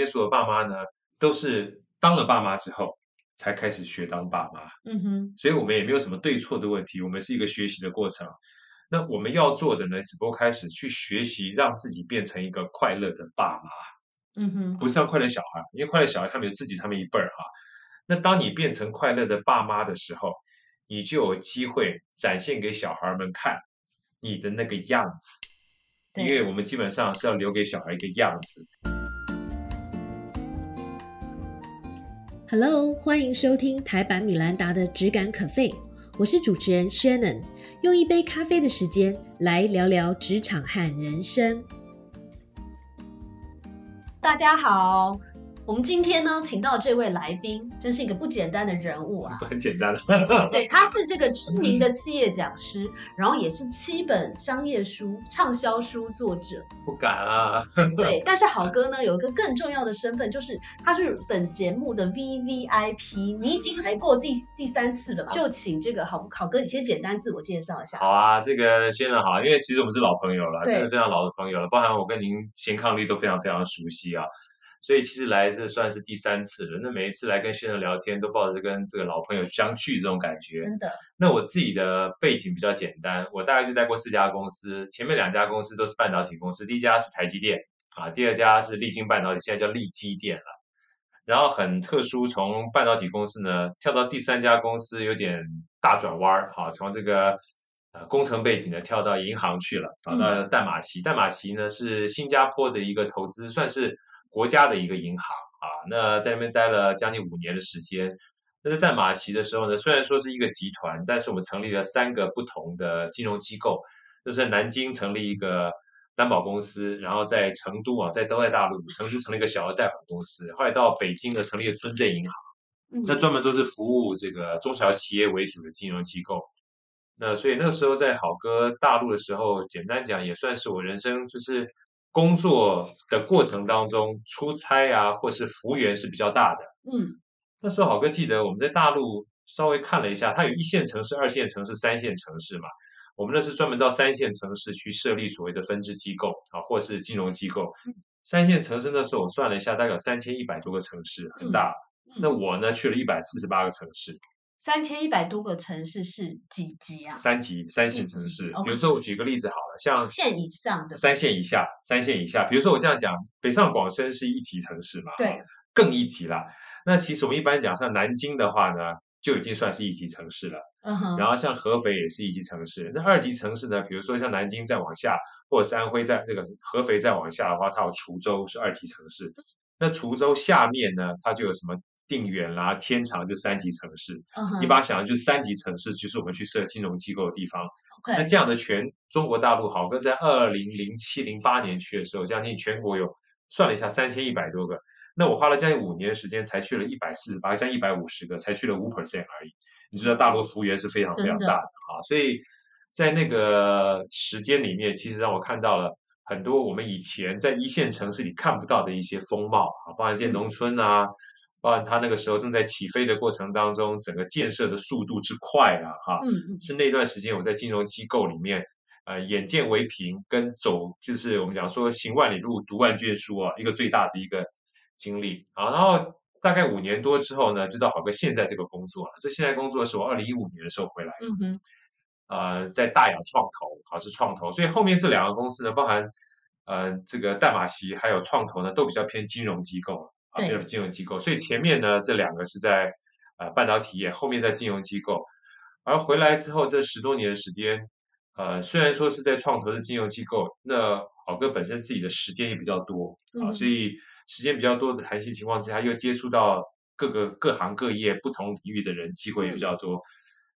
面所有爸妈呢，都是当了爸妈之后才开始学当爸妈，嗯哼，所以我们也没有什么对错的问题，我们是一个学习的过程。那我们要做的呢，只不过开始去学习，让自己变成一个快乐的爸妈。嗯哼，不是让快乐小孩，因为快乐小孩他们有自己他们一辈儿哈。那当你变成快乐的爸妈的时候，你就有机会展现给小孩们看你的那个样子，因为我们基本上是要留给小孩一个样子。Hello，欢迎收听台版米兰达的《只感可废》，我是主持人 Shannon，用一杯咖啡的时间来聊聊职场和人生。大家好，我们今天呢，请到这位来宾，真是一个不简单的人物啊。很简单的，对，他是这个知名的企业讲师，然后也是七本商业书畅销书作者。不敢啊。对，但是好哥呢有一个更重要的身份，就是他是本节目的 V V I P。你已经来过第第三次了吧？就请这个好好哥，你先简单自我介绍一下。好啊，这个先生好，因为其实我们是老朋友了，真的非常老的朋友了，包含我跟您贤抗力都非常非常熟悉啊，所以其实来这算是第三次了。那每一次来跟先生聊天，都抱着跟这个老朋友相聚这种感觉。真的，那我自己的背景比较简单，我大概就待过四家公司，前面两家公司都是半导体公司，第一家是台积电啊，第二家是立晶半导体，现在叫立基电了。然后很特殊，从半导体公司呢跳到第三家公司，有点大转弯儿啊，从这个呃工程背景呢跳到银行去了，找到淡马锡。淡马锡呢是新加坡的一个投资，算是国家的一个银行啊。那在那边待了将近五年的时间。那在淡马锡的时候呢，虽然说是一个集团，但是我们成立了三个不同的金融机构，就是在南京成立一个担保公司，然后在成都啊，在都在大陆，成都成立一个小额贷款公司，后来到北京呢成立了村镇银行，嗯那专门都是服务这个中小企业为主的金融机构。那所以那个时候在好哥大陆的时候，简单讲也算是我人生就是工作的过程当中出差啊，或是服务员是比较大的。嗯那时候好哥记得我们在大陆稍微看了一下，它有一线城市、二线城市、三线城市嘛。我们那是专门到三线城市去设立所谓的分支机构啊，或是金融机构。三线城市那时候我算了一下，大概有三千一百多个城市，很大。嗯那我呢去了一百四十八个城市，三千一百多个城市是几级啊？三级三线城市。比如说我举个例子好了，像县以上的三线以下、三线以下，比如说我这样讲，北上广深是一级城市嘛，对，更一级啦。那其实我们一般讲像南京的话呢，就已经算是一级城市了。嗯哼，然后像合肥也是一级城市，那二级城市呢，比如说像南京再往下，或者是安徽在这个合肥再往下的话，它有滁州是二级城市。那滁州下面呢，它就有什么定远啦、天长就三级城市。你把它想象就是三级城市，就是我们去设金融机构的地方。那这样的全中国大陆，好哥在二零零七零八年去的时候，将近全国有算了一下三千一百多个。那我花了将近五年时间才去了一百四十八，将一百五十个，才去了五 percent 而已。你知道大陆服务员是非常非常大的啊，所以在那个时间里面，其实让我看到了很多我们以前在一线城市里看不到的一些风貌啊，包含一些嗯农村啊，包含它那个时候正在起飞的过程当中，整个建设的速度之快啊，哈、是那段时间我在金融机构里面，呃，眼见为凭，跟走就是我们讲说行万里路，读万卷书啊，一个最大的一个经历啊。然后大概五年多之后呢，就到好哥现在这个工作了。这现在工作是我二零一五年的时候回来的，嗯，呃，在大雅创投啊是创投，所以后面这两个公司呢，包含呃这个淡马锡还有创投呢，都比较偏金融机构啊，对比较金融机构。所以前面呢这两个是在呃半导体业，后面在金融机构。而回来之后这十多年的时间，呃，虽然说是在创投是金融机构，那好哥本身自己的时间也比较多啊，嗯所以时间比较多的弹性情况之下，又接触到各个各行各业不同领域的人，机会也比较多，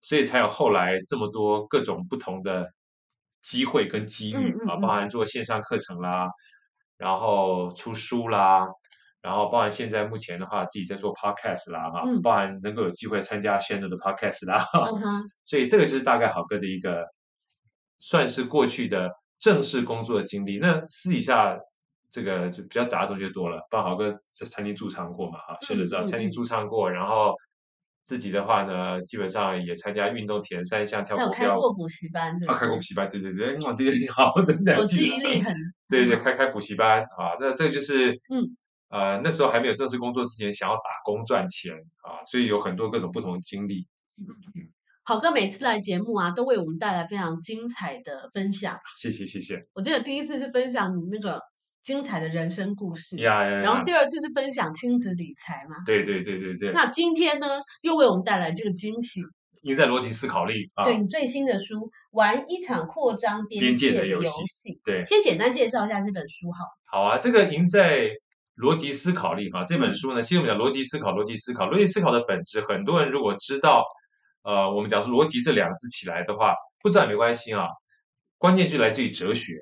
所以才有后来这么多各种不同的机会跟机遇啊，包含做线上课程啦，然后出书啦。然后，包含现在目前的话，自己在做 podcast 啦，哈、嗯包含能够有机会参加 Shannon 的 podcast 啦，哈嗯哼，所以这个就是大概好哥的一个算是过去的正式工作的经历。那私底下这个就比较杂的东西就多了，包括好哥在餐厅驻唱过嘛，哈，现在知道嗯餐厅嗯驻唱过，然后自己的话呢，基本上也参加运动铁人三项、跳还有国标。开过补习班，对啊，开过补习班，对对对，哇，这个你好，真的我记忆力很对对，开开补习班啊，那这个就是嗯呃那时候还没有正式工作之前，想要打工赚钱啊，所以有很多各种不同的经历。好哥每次来节目啊，都为我们带来非常精彩的分享。谢谢谢谢。我记得第一次是分享你那个精彩的人生故事！然后第二次是分享亲子理财嘛。对对对对对。那今天呢，又为我们带来这个惊喜。赢在逻辑思考力啊！对你最新的书《玩一场扩张边界的游戏》，对，先简单介绍一下这本书好。好啊，这个赢在逻辑思考力哈，这本书呢，其实我们讲逻辑思考，逻辑思考，逻辑思考的本质，很多人如果知道，呃，我们讲说逻辑这两个字起来的话，不知道没关系啊，关键就来自于哲学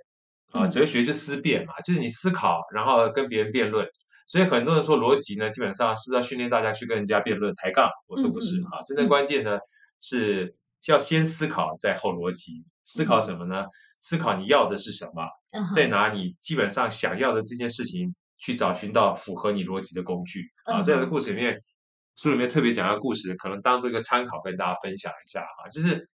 啊，哲学就思辨嘛，就是你思考，然后跟别人辩论。所以很多人说逻辑呢，基本上是不是要训练大家去跟人家辩论抬杠？我说不是啊，真正关键呢。是要先思考，再后逻辑。思考什么呢？思考你要的是什么，在哪里基本上想要的这件事情去找寻到符合你逻辑的工具啊。在这个故事里面，书里面特别讲一个故事，可能当做一个参考跟大家分享一下啊。就是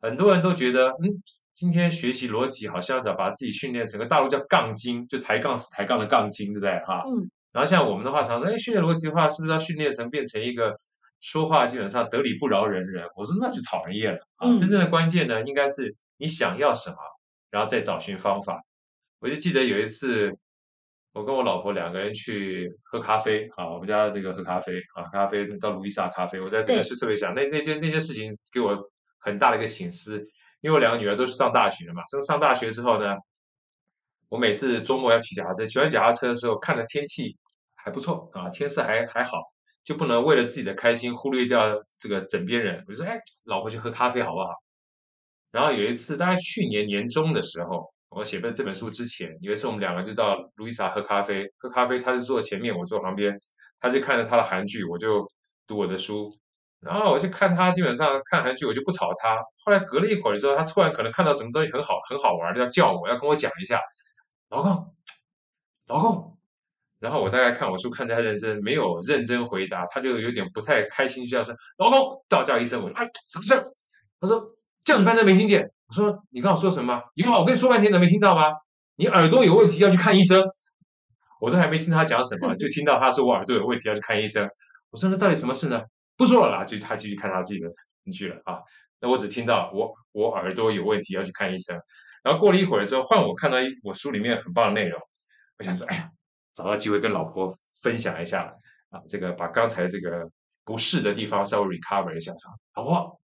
很多人都觉得，嗯，今天学习逻辑好像要把自己训练成个大陆叫杠精，就抬杠死抬杠的杠精，对不对哈？嗯。然后像我们的话，常说，哎，训练逻辑的话，是不是要训练成变成一个？说话基本上得理不饶人人，我说那就讨人厌了啊！真正的关键呢，应该是你想要什么，然后再找寻方法。我就记得有一次，我跟我老婆两个人去喝咖啡啊，我们家那个喝咖啡啊，咖啡到卢伊莎咖啡，我在这个是特别想那那件那件事情给我很大的一个醒思，因为我两个女儿都是上大学了嘛，上上大学之后呢，我每次周末要骑脚踏车，骑完脚踏车的时候，看着天气还不错啊，天色还还好。就不能为了自己的开心忽略掉这个枕边人。我就说，哎，老婆去喝咖啡好不好？然后有一次，大概去年年中的时候，我写本这本书之前，有一次我们两个就到路易莎喝咖啡，喝咖啡，他是坐前面，我坐旁边，他就看着他的韩剧，我就读我的书。然后我就看他，基本上看韩剧，我就不吵他。后来隔了一会儿之后，他突然可能看到什么东西很好很好玩，要叫我要跟我讲一下，老公，老公。然后我大概看我书看得太认真，没有认真回答，他就有点不太开心，就要说老公，大叫一声，我说哎，什么事？他说叫你半天没听见。我说你刚我说什么？以后我跟你说半天，能没听到吗？你耳朵有问题要去看医生。我都还没听他讲什么，就听到他说我耳朵有问题要去看医生。我说那到底什么事呢？不说了啦，就他继续看他自己的去了啊。那我只听到我我耳朵有问题要去看医生。然后过了一会儿之后，换我看到我书里面很棒的内容，我想说哎呀。找到机会跟老婆分享一下啊，这个把刚才这个不适的地方稍微 recover 一下，说老婆，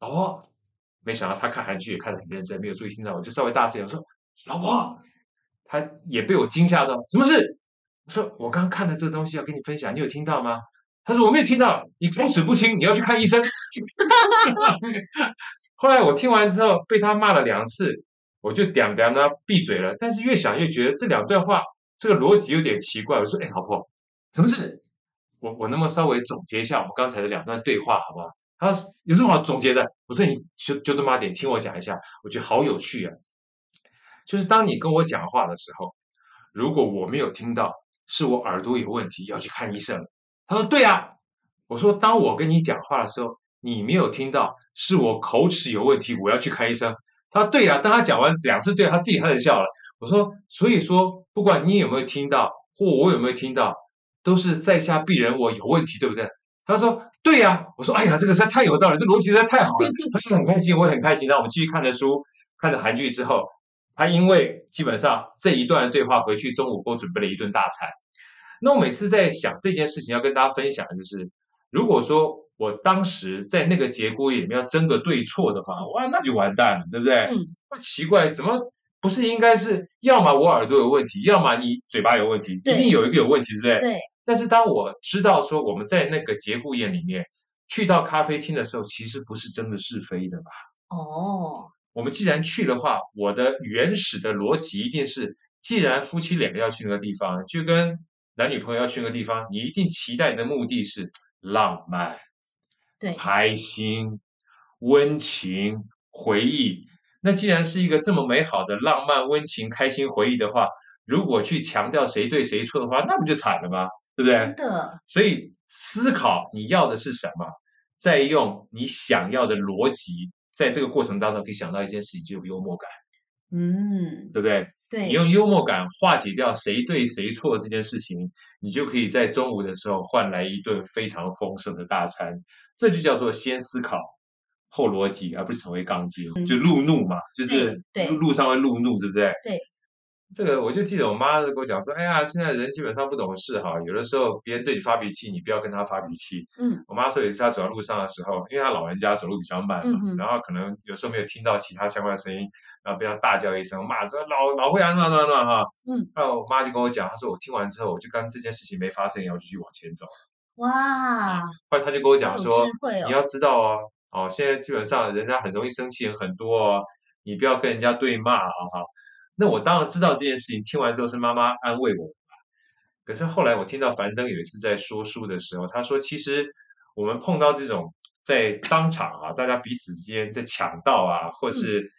老婆，没想到他看韩剧也看得很认真，没有注意听到，我就稍微大声一点我说，老婆，他也被我惊吓到，什么事？我说我刚看的这个东西要跟你分享，你有听到吗？他说我没有听到，你口齿不清，你要去看医生。后来我听完之后被他骂了两次，我就点点他闭嘴了，但是越想越觉得这两段话。这个逻辑有点奇怪，我说：“哎，老婆，什么事？我我能不能稍微总结一下我们刚才的两段对话，好不好？”他：“有什么好总结的？”我说：“你就就这么点，听我讲一下，我觉得好有趣啊。就是当你跟我讲话的时候，如果我没有听到，是我耳朵有问题，要去看医生。”他说：“对啊。”我说：“当我跟你讲话的时候，你没有听到，是我口齿有问题，我要去看医生。”他说：“对啊。”当他讲完两次，对他自己开始笑了。我说，所以说，不管你有没有听到，或我有没有听到，都是在下鄙人我有问题，对不对？他说，对呀。我说，哎呀，这个实在太有道理，这逻辑实在太好了。他就很开心，我也很开心。然后我们继续看着书，看着韩剧之后，他因为基本上这一段对话回去，中午给我准备了一顿大餐。那我每次在想这件事情要跟大家分享的，就是如果说我当时在那个节骨眼里面要争个对错的话，哇，那就完蛋了，对不对？嗯。那奇怪，怎么？不是应该是，要么我耳朵有问题，要么你嘴巴有问题，一定有一个有问题，对不对？对。但是当我知道说我们在那个节骨眼里面去到咖啡厅的时候，其实不是真的是非的吧？哦。我们既然去的话，我的原始的逻辑一定是，既然夫妻两个要去那个地方，就跟男女朋友要去那个地方，你一定期待的目的是浪漫、对，开心、温情、回忆。那既然是一个这么美好的浪漫、温情、开心回忆的话，如果去强调谁对谁错的话，那不就惨了吗？对不对？真的。所以思考你要的是什么，再用你想要的逻辑，在这个过程当中可以想到一件事情，就有幽默感。嗯，对不对？对，你用幽默感化解掉谁对谁错这件事情，你就可以在中午的时候换来一顿非常丰盛的大餐。这就叫做先思考后逻辑，而不是成为杠精，就路怒嘛，就是路上会路怒，对不对？对。这个我就记得我妈跟我讲说，哎呀，现在人基本上不懂事哈，有的时候别人对你发脾气，你不要跟他发脾气。嗯我妈说有一次她走在路上的时候，因为她老人家走路比较慢嘛，嗯然后可能有时候没有听到其他相关的声音，然后被她大叫一声，骂说老老会啊那那那哈。嗯，然后我妈就跟我讲，她说我听完之后，我就当这件事情没发生一样，我就继续往前走。哇，后来她就跟我讲说你要知道哦，哦，现在基本上人家很容易生气，很多哦，你不要跟人家对骂啊哈。那我当然知道这件事情，听完之后是妈妈安慰我。可是后来我听到樊登有一次在说书的时候，他说其实我们碰到这种在当场啊，大家彼此之间在抢道啊，或是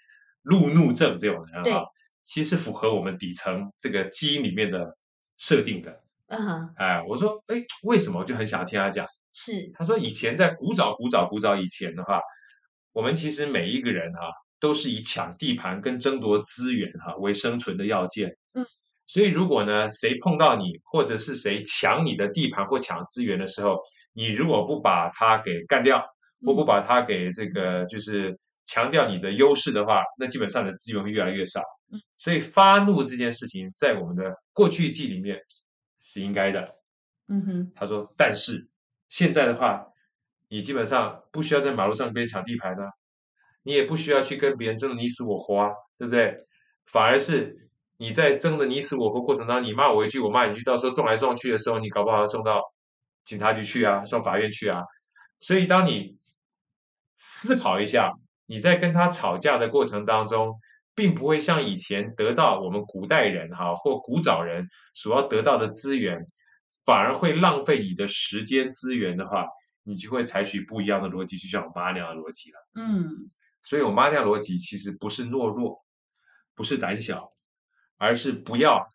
路怒症这种人对啊，其实符合我们底层这个基因里面的设定的。嗯哼，哎，我说，哎，为什么？我就很想听他讲。是，他说，以前在古早、古早、古早以前的话，我们其实每一个人哈、都是以抢地盘跟争夺资源哈、为生存的要件。嗯，所以如果呢，谁碰到你，或者是谁抢你的地盘或抢资源的时候，你如果不把他给干掉，或不嗯把他给这个就是强调你的优势的话，那基本上你的资源会越来越少。嗯，所以发怒这件事情，在我们的过去记里面是应该的。嗯哼，他说：“但是现在的话，你基本上不需要在马路上跟别人抢地盘啊，你也不需要去跟别人争得你死我活啊，对不对？反而是你在争得你死我活过程当中，你骂我一句，我骂你一句，到时候撞来撞去的时候，你搞不好要送到警察局去啊，送法院去啊。所以，当你思考一下，你在跟他吵架的过程当中，并不会像以前得到我们古代人哈或古早人所要得到的资源，反而会浪费你的时间资源的话，你就会采取不一样的逻辑，就像我妈那样的逻辑了。嗯，所以我妈那逻辑其实不是懦弱，不是胆小，而是不要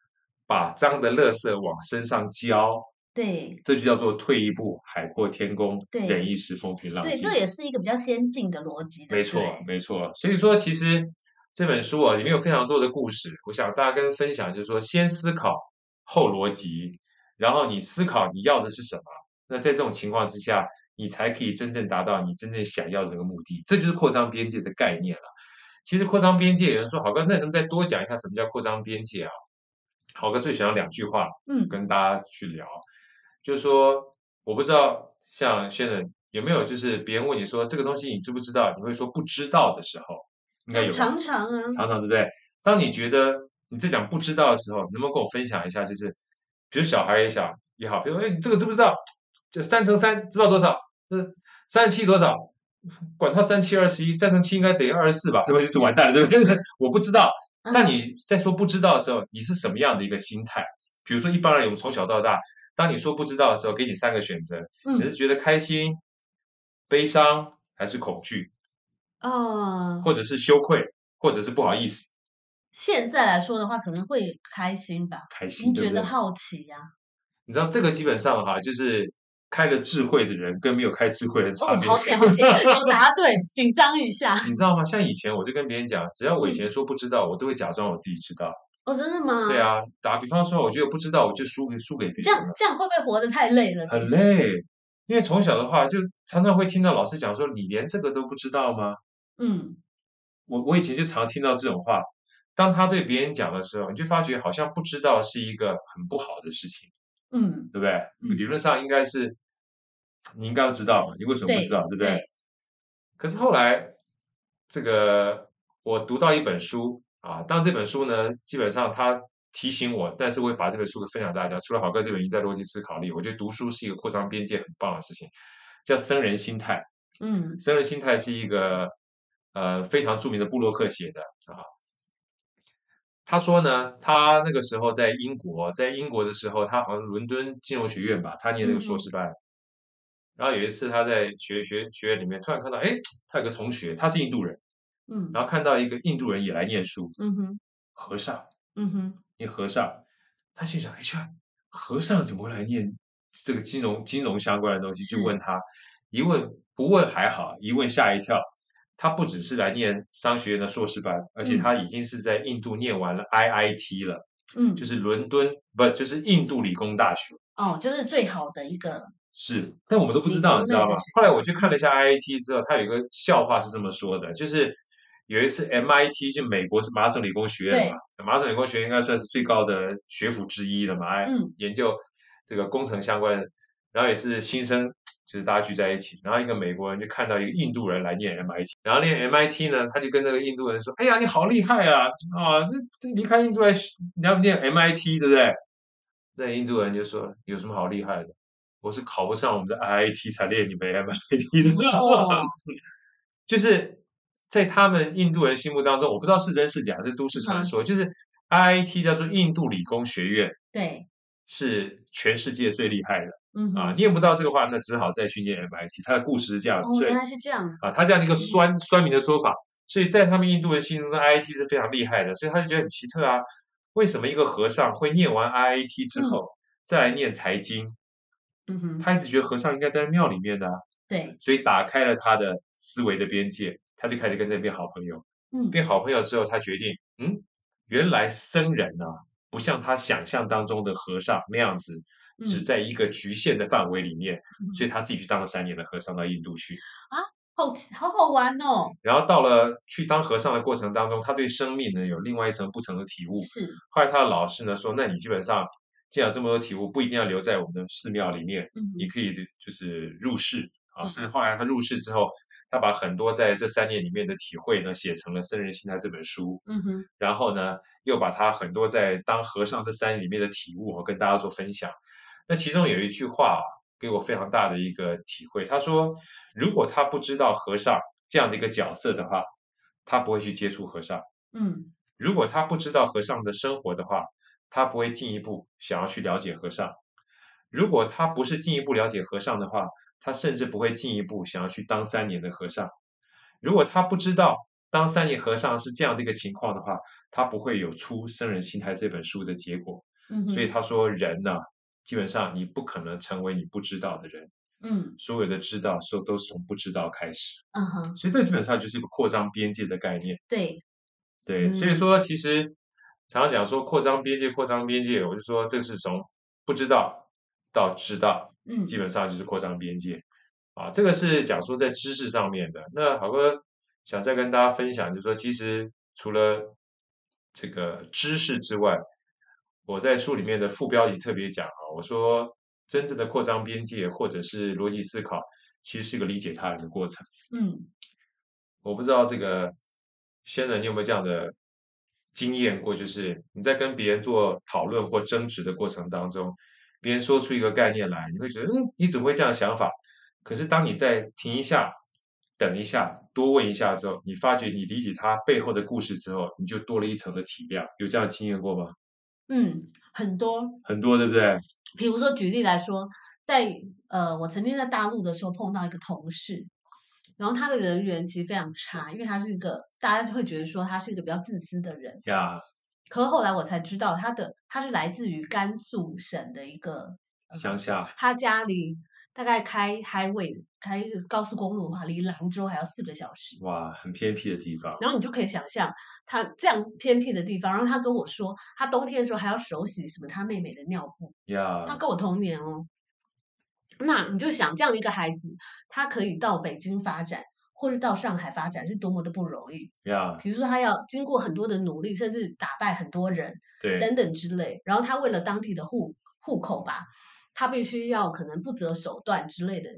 把脏的垃圾往身上浇，对这就叫做退一步海阔天空，对忍一时风平浪静对，静。这也是一个比较先进的逻辑，对没错没错。所以说，其实这本书啊，里面有非常多的故事。我想大家跟分享，就是说，先思考后逻辑，然后你思考你要的是什么。那在这种情况之下，你才可以真正达到你真正想要的那个目的。这就是扩张边界的概念了。其实扩张边界，有人说好哥，那能再多讲一下什么叫扩张边界啊？好哥最喜欢两句话，嗯跟大家去聊，就是说，我不知道像现在有没有，就是别人问你说这个东西你知不知道，你会说不知道的时候，应该有常常啊，常常对不对？当你觉得你在讲不知道的时候，能不能跟我分享一下？就是比如小孩也想也好，比如说哎，你这个知不知道？就三乘三知道多少？呃，三十七多少？管他三七二十一，三乘七应该等于二十四吧？这不就完蛋了，对不对？我不知道。那嗯你在说不知道的时候，你是什么样的一个心态？比如说，一般人我们从小到大，当你说不知道的时候，给你三个选择，你嗯是觉得开心、悲伤，还是恐惧，啊，或者是羞愧，或者是不好意思？现在来说的话，可能会开心吧，开心？觉得好奇呀？你知道这个基本上哈，就是开了智慧的人跟没有开智慧的差哦，别。好险好险，我答对，紧张一下。你知道吗？像以前我就跟别人讲，只要我以前说不知道，我都会假装我自己知道。哦，真的吗？对，啊，打比方说，我觉得不知道，我就输给输给别人这，样这样会不会活得太累了？很累。因为从小的话，就常常会听到老师讲说：“你连这个都不知道吗嗯，？”我我以前就常听到这种话。当他对别人讲的时候，你就发觉好像不知道是一个很不好的事情，嗯，对不对？嗯理论上应该是你应该要知道嘛，你为什么不知道，对不对？对可是后来，这个我读到一本书啊，当这本书呢，基本上它提醒我，但是我也把这本书给分享大家。除了好哥这本《赢在逻辑思考力》，我觉得读书是一个扩张边界很棒的事情，叫僧人心态。嗯僧人心态是一个呃非常著名的布洛克写的啊。他说呢，他那个时候在英国，在英国的时候，他好像伦敦金融学院吧，他念那个硕士班。然后有一次他在学学学院里面，突然看到，哎，他有个同学，他是印度人，嗯然后看到一个印度人也来念书，嗯哼和尚，嗯哼，念和尚，他心想，哎，这和尚怎么会来念这个金融金融相关的东西？去问他，一问不问还好，一问吓一跳。他不只是来念商学院的硕士班，而且嗯他已经是在印度念完了 IIT 了，嗯，就是伦敦不就是印度理工大学。哦，就是最好的一个，是，但我们都不知道，你知道吗？后来我去看了一下 IIT 之后，他有一个笑话是这么说的，就是有一次 MIT 就美国是麻省理工学院嘛，麻省理工学院应该算是最高的学府之一了嘛，哎，嗯研究这个工程相关的，然后也是新生，就是大家聚在一起，然后一个美国人就看到一个印度人来念 MIT，然后念 MIT 呢，他就跟那个印度人说：“哎呀，你好厉害啊！啊，这这离开印度来学，你要念 MIT，对不对？”那印度人就说：“有什么好厉害的？我是考不上我们的 IIT 才练你们 MIT 的。哦 就是在他们印度人心目当中，我不知道是真是假，这都市传说。就是 IIT 叫做印度理工学院，对，是全世界最厉害的嗯啊！念不到这个话，那只好再去念 MIT。他的故事是这样，哦，原来是这样子，啊，他这样的一个酸酸民的说法，所以在他们印度人心中，IIT 是非常厉害的，所以他就觉得很奇特啊，为什么一个和尚会念完 IIT 之后、再来念财经？嗯哼，他一直觉得和尚应该待在庙里面的、啊，对，所以打开了他的思维的边界，他就开始跟这边好朋友。嗯，变好朋友之后，他决定，嗯，原来僧人啊，不像他想象当中的和尚那样子，只嗯在一个局限的范围里面，嗯所以他自己去当了三年的和尚，到印度去啊。好好好玩哦，然后到了去当和尚的过程当中，他对生命呢有另外一层不同的体悟。是，后来他的老师呢说，那你基本上既然有这么多体悟，不一定要留在我们的寺庙里面，嗯，你可以就是入世啊。嗯所以后来他入世之后，他把很多在这三年里面的体会呢写成了《僧人心态》这本书。嗯哼，然后呢，又把他很多在当和尚这三年里面的体悟、我、跟大家做分享。那其中有一句话、啊、给我非常大的一个体会，他说，如果他不知道和尚这样的一个角色的话，他不会去接触和尚；嗯。如果他不知道和尚的生活的话，他不会进一步想要去了解和尚；如果他不是进一步了解和尚的话，他甚至不会进一步想要去当三年的和尚。如果他不知道当三年和尚是这样的一个情况的话，他不会有出《僧人心态》这本书的结果。嗯，所以他说，人呢、基本上你不可能成为你不知道的人，嗯所有的知道说都是从不知道开始。嗯哼，所以这基本上就是一个扩张边界的概念。对，对，所以嗯说其实常常讲说扩张边界，扩张边界，我就说这是从不知道到知道，嗯基本上就是扩张边界啊。这个是讲说在知识上面的。那好哥想再跟大家分享，就是说其实除了这个知识之外，我在书里面的副标题特别讲啊，我说真正的扩张边界或者是逻辑思考，其实是一个理解他人的过程。嗯我不知道这个轩人你有没有这样的经验过？就是你在跟别人做讨论或争执的过程当中，别人说出一个概念来，你会觉得，嗯，你怎么会这样想法？可是当你再停一下、等一下、多问一下之后，你发觉你理解他背后的故事之后，你就多了一层的体谅。有这样的经验过吗？嗯，很多，很多，对不对？比如说举例来说，在呃，我曾经在大陆的时候碰到一个同事，然后他的人缘其实非常差，因为他是一个大家会觉得说他是一个比较自私的人。呀，可是后来我才知道，他的他是来自于甘肃省的一个乡下，他家里大概开 highway 开高速公路的话，离兰州还要四个小时。哇，很偏僻的地方，然后你就可以想象他这样偏僻的地方，然后他跟我说，他冬天的时候还要手洗什么他妹妹的尿布，他，跟我同年哦。那你就想这样一个孩子，他可以到北京发展，或者到上海发展，是多么的不容易。呀，比如说他要经过很多的努力，甚至打败很多人对，等等之类。然后他为了当地的户户口吧，他必须要可能不择手段之类的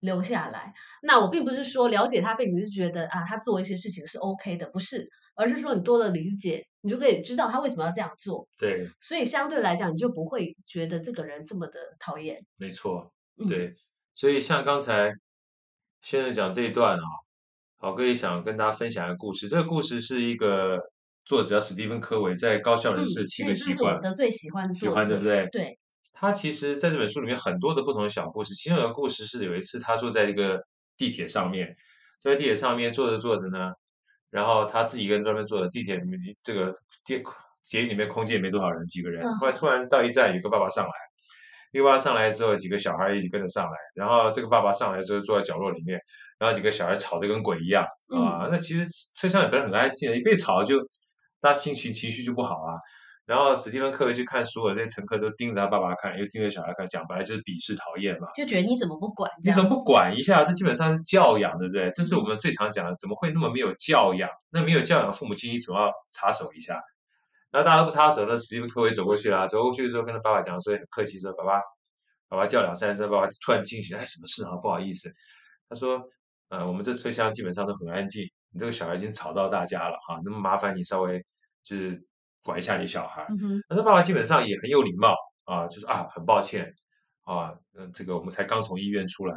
留下来。那我并不是说了解他背景是觉得啊，他做一些事情是 OK 的，不是，而是说你多了理解，你就可以知道他为什么要这样做。对，所以相对来讲，你就不会觉得这个人这么的讨厌。没错。嗯，对，所以像刚才现在讲这一段啊，好哥也想跟大家分享一个故事。这个故事是一个作者叫史蒂芬·科维在《高效人士的七嗯个习惯这是我》的最喜欢的喜欢，对不对？对，他其实在这本书里面很多的不同的小故事，其中有个故事是有一次他坐在一个地铁上面，坐在地铁上面坐着坐着呢，然后他自己一个人专门坐着地铁里面这个电捷运里面空间也没多少人，几个人。嗯后来突然到一站，有个爸爸上来，一个爸爸上来之后，几个小孩一起跟着上来，然后这个爸爸上来之后坐在角落里面，然后几个小孩吵得跟鬼一样嗯啊。那其实车厢里本来很安静的，一被吵就大家心情情绪就不好啊。然后史蒂芬·科维去看所有这些乘客都盯着他爸爸看，又盯着小孩看，讲白了就是鄙视讨厌嘛。就觉得你怎么不管？你怎么不管一下？这基本上是教养，对不对？这是我们最常讲的，怎么会那么没有教养？那没有教养的父母亲，你总要插手一下。然后大家都不插手那，史蒂芬·科维走过去了，走过去之后跟他爸爸讲，所以很客气说：“爸爸，爸爸叫两三声，爸爸突然惊醒，哎，什么事啊？不好意思。”他说：“呃，我们这车厢基本上都很安静，你这个小孩已经吵到大家了哈，那么麻烦你稍微就是管一下你小孩。”嗯，那他爸爸基本上也很有礼貌啊，就是啊，很抱歉啊，嗯，这个我们才刚从医院出来，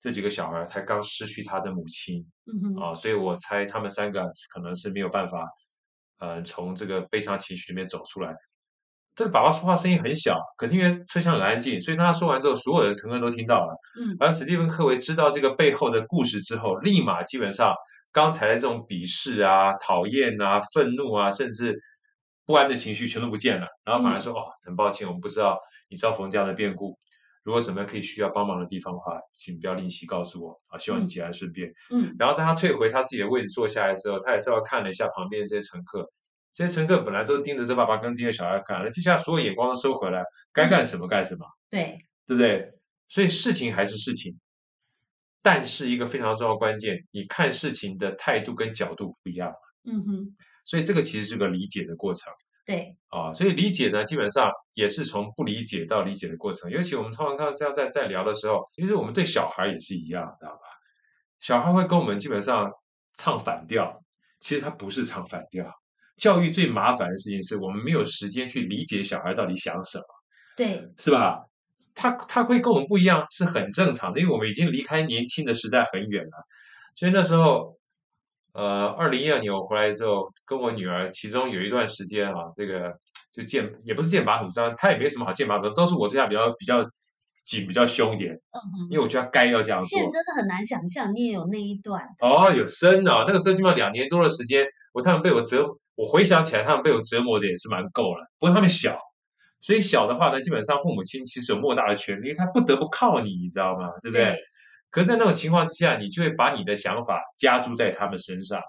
这几个小孩才刚失去他的母亲嗯哼，啊，所以我猜他们三个可能是没有办法，呃，从这个悲伤情绪里面走出来。这个爸爸说话声音很小，可是因为车厢很安静，所以当他说完之后，所有的乘客都听到了。嗯而史蒂芬·科维知道这个背后的故事之后，立马基本上刚才的这种鄙视啊、讨厌啊、愤怒啊，甚至不安的情绪全都不见了，然后反而说：“哦，很抱歉，我们不知道你遭逢这样的变故。如果什么可以需要帮忙的地方的话，请不要吝惜告诉我啊，希望你嗯节哀顺变。嗯然后当他退回他自己的位置坐下来之后，他也稍微看了一下旁边这些乘客，这些乘客本来都盯着这爸爸跟盯着小孩看，那接下来所有眼光都收回来，该干什么干什么。对，对不对？所以事情还是事情，但是一个非常重要的关键，你看事情的态度跟角度不一样，嗯哼，所以这个其实是个理解的过程对，啊。所以理解呢，基本上也是从不理解到理解的过程。尤其我们通常看到这样在在聊的时候，其实我们对小孩也是一样，知道吧？小孩会跟我们基本上唱反调，其实他不是唱反调。教育最麻烦的事情是我们没有时间去理解小孩到底想什么。对，是吧？他他会跟我们不一样，是很正常的，因为我们已经离开年轻的时代很远了。所以那时候，呃，二零一二年我回来之后，跟我女儿，其中有一段时间啊，这个就剑也不是剑拔弩张，她也没什么好剑拔弩张，都是我对她比较比较紧、比较凶一点，嗯嗯。因为我觉得她该要这样做现。在真的很难想象，你也有那一段，哦，有生的、那个时候基本上两年多的时间，我他们被我折，我回想起来，他们被我折磨的也是蛮够了。不过他们小，所以小的话呢，基本上父母亲其实有莫大的权利，因为他不得不靠你，你知道吗？对不对？对可是，在那种情况之下，你就会把你的想法加注在他们身上，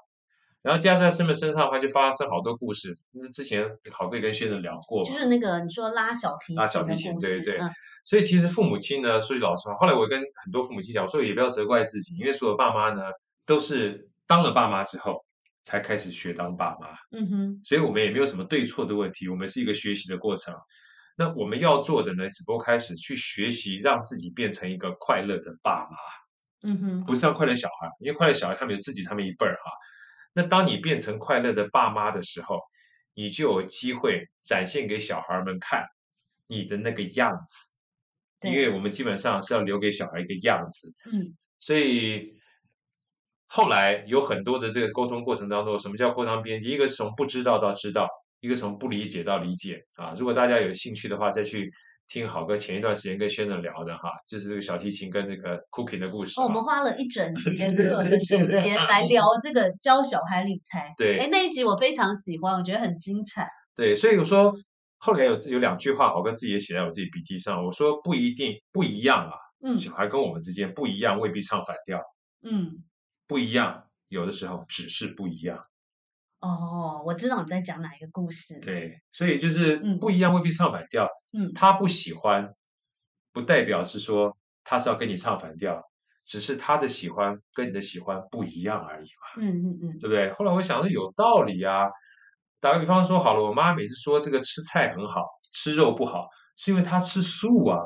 然后加注在他们身上的话，就发生好多故事。那之前好贵跟先生聊过，就是那个你说拉小提琴拉小提琴对对嗯。所以其实父母亲呢，说句老实话，后来我跟很多父母亲讲，我说也不要责怪自己，因为所有爸妈呢都是当了爸妈之后才开始学当爸妈，嗯哼，所以我们也没有什么对错的问题，我们是一个学习的过程。那我们要做的呢，只不过开始去学习，让自己变成一个快乐的爸妈，嗯哼，不是让快乐小孩，因为快乐小孩他们有自己他们一辈儿哈。那当你变成快乐的爸妈的时候，你就有机会展现给小孩们看你的那个样子。对因为我们基本上是要留给小孩一个样子，嗯所以后来有很多的这个沟通过程当中，什么叫扩张边界？一个是从不知道到知道，一个从不理解到理解啊。如果大家有兴趣的话，再去听好哥前一段时间跟轩能聊的哈，就是这个小提琴跟这个 cooking 的故事、哦，啊。我们花了一整节 课的时间来聊这个教小孩理财。对哎，那一集我非常喜欢，我觉得很精彩。对，所以我说后来有有两句话，好哥自己也写在我自己笔记上，我说不一定不一样啊，嗯小孩跟我们之间不一样，未必唱反调，嗯，不一样，有的时候只是不一样。哦，我知道你在讲哪一个故事。对，所以就是嗯不一样未必唱反调，嗯他不喜欢，不代表是说他是要跟你唱反调，只是他的喜欢跟你的喜欢不一样而已嘛，嗯嗯嗯，对不对？后来我想说有道理啊，打个比方说好了，我妈每次说这个吃菜很好，吃肉不好，是因为她吃素啊，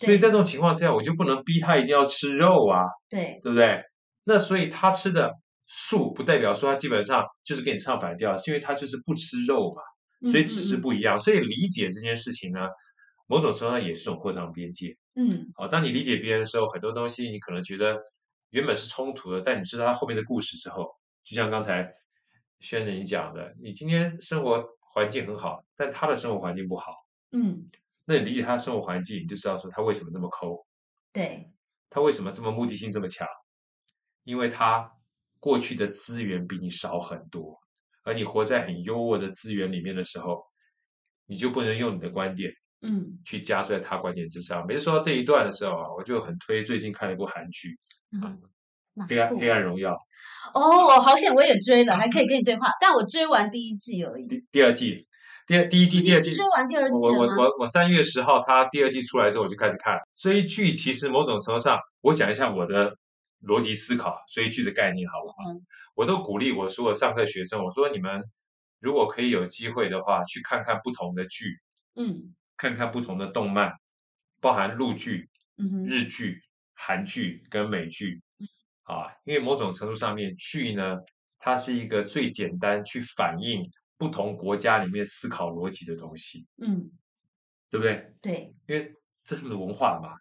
所以在这种情况之下，我就不能逼她一定要吃肉啊，对，对不对？那所以她吃的素，不代表说他基本上就是跟你唱反调，是因为他就是不吃肉嘛。所以只是嗯不一样。所以理解这件事情呢，某种程度上也是一种扩张边界。嗯好，当你理解别人的时候，很多东西你可能觉得原本是冲突的，但你知道他后面的故事之后，就像刚才轩仁你讲的，你今天生活环境很好，但他的生活环境不好，嗯，那你理解他的生活环境，你就知道说他为什么这么抠，对，他为什么这么目的性这么强，因为他过去的资源比你少很多，而你活在很优渥的资源里面的时候，你就不能用你的观点嗯去加注在他观点之上。每次说到这一段的时候啊，我就很推最近看了一部韩剧啊嗯哪黑暗黑暗荣耀哦，好险我也追了，还可以跟你对话，但我追完第一季而已。第第二季，第二第一季第二季追完第二季我我？我我三月十号它第二季出来之后我就开始看追剧，其实某种程度上，我讲一下我的逻辑思考追剧的概念好不好？嗯。我都鼓励我所有上课学生，我说你们如果可以有机会的话，去看看不同的剧，嗯。看看不同的动漫，包含陆剧、嗯哼。日剧、韩剧跟美剧啊，因为某种程度上面，剧呢，它是一个最简单去反映不同国家里面思考逻辑的东西，嗯，对不对？对，因为这是文化嘛。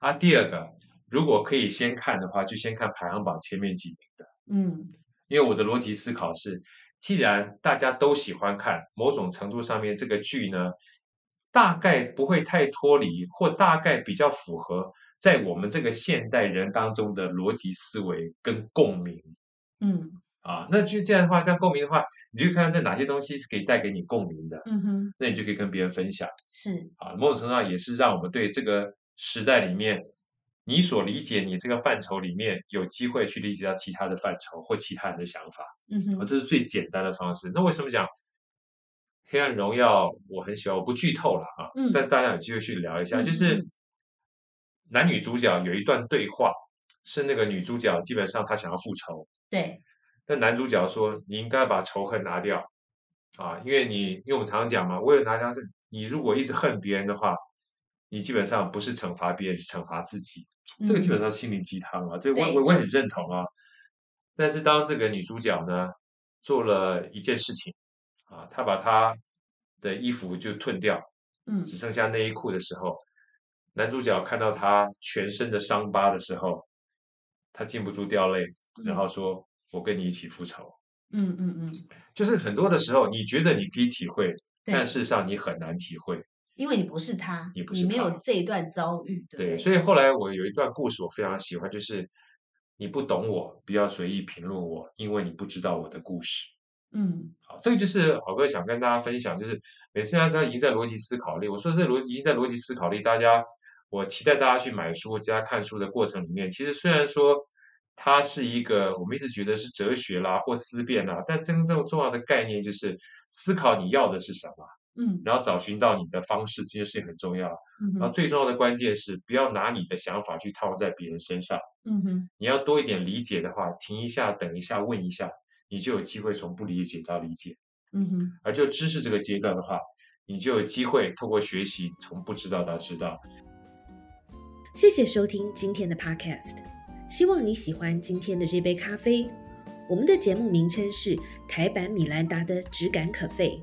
啊，第二个，如果可以先看的话，就先看排行榜前面几名的，嗯因为我的逻辑思考是，既然大家都喜欢看，某种程度上面这个剧呢，大概不会太脱离，或大概比较符合在我们这个现代人当中的逻辑思维跟共鸣嗯啊。那就这样的话，像共鸣的话，你就看看这哪些东西是可以带给你共鸣的，嗯哼，那你就可以跟别人分享。是，啊，某种程度上也是让我们对这个时代里面你所理解你这个范畴里面有机会去理解到其他的范畴或其他人的想法，啊，嗯哼，这是最简单的方式。那为什么讲《黑暗荣耀》我很喜欢？我不剧透了啊，嗯。但是大家有机会去聊一下，嗯就是。嗯男女主角有一段对话，是那个女主角基本上她想要复仇，对，那男主角说：“你应该把仇恨拿掉。啊，因为你因为我们常常讲嘛，为了拿掉这，你如果一直恨别人的话，你基本上不是惩罚别人，是惩罚自己。这个基本上心灵鸡汤啊，这个我我我很认同啊。但是当这个女主角呢做了一件事情啊，她把她的衣服就褪掉，嗯只剩下内衣裤的时候，男主角看到她全身的伤疤的时候，他禁不住掉泪，然后说：“我跟你一起复仇。”嗯嗯嗯，就是很多的时候，你觉得你可以体会，但事实上你很难体会。因为你不是他，你不是没有这一段遭遇，对？所以后来我有一段故事我非常喜欢，就是你不懂我，不要随意评论我，因为你不知道我的故事。嗯好，这个就是好哥想跟大家分享，就是每次大家已经在逻辑思考力，我说这逻已经在逻辑思考力，大家我期待大家去买书加看书的过程里面，其实虽然说它是一个我们一直觉得是哲学啦或思辨啦，但真正重要的概念就是思考你要的是什么，嗯然后找寻到你的方式，这件事情很重要。嗯然后最重要的关键是不要拿你的想法去套在别人身上。嗯哼你要多一点理解的话，停一下，等一下，问一下，你就有机会从不理解到理解。嗯哼，而就知识这个阶段的话，你就有机会透过学习从不知道到知道。谢谢收听今天的 Podcast，希望你喜欢今天的这杯咖啡。我们的节目名称是台版米兰达的质感可废，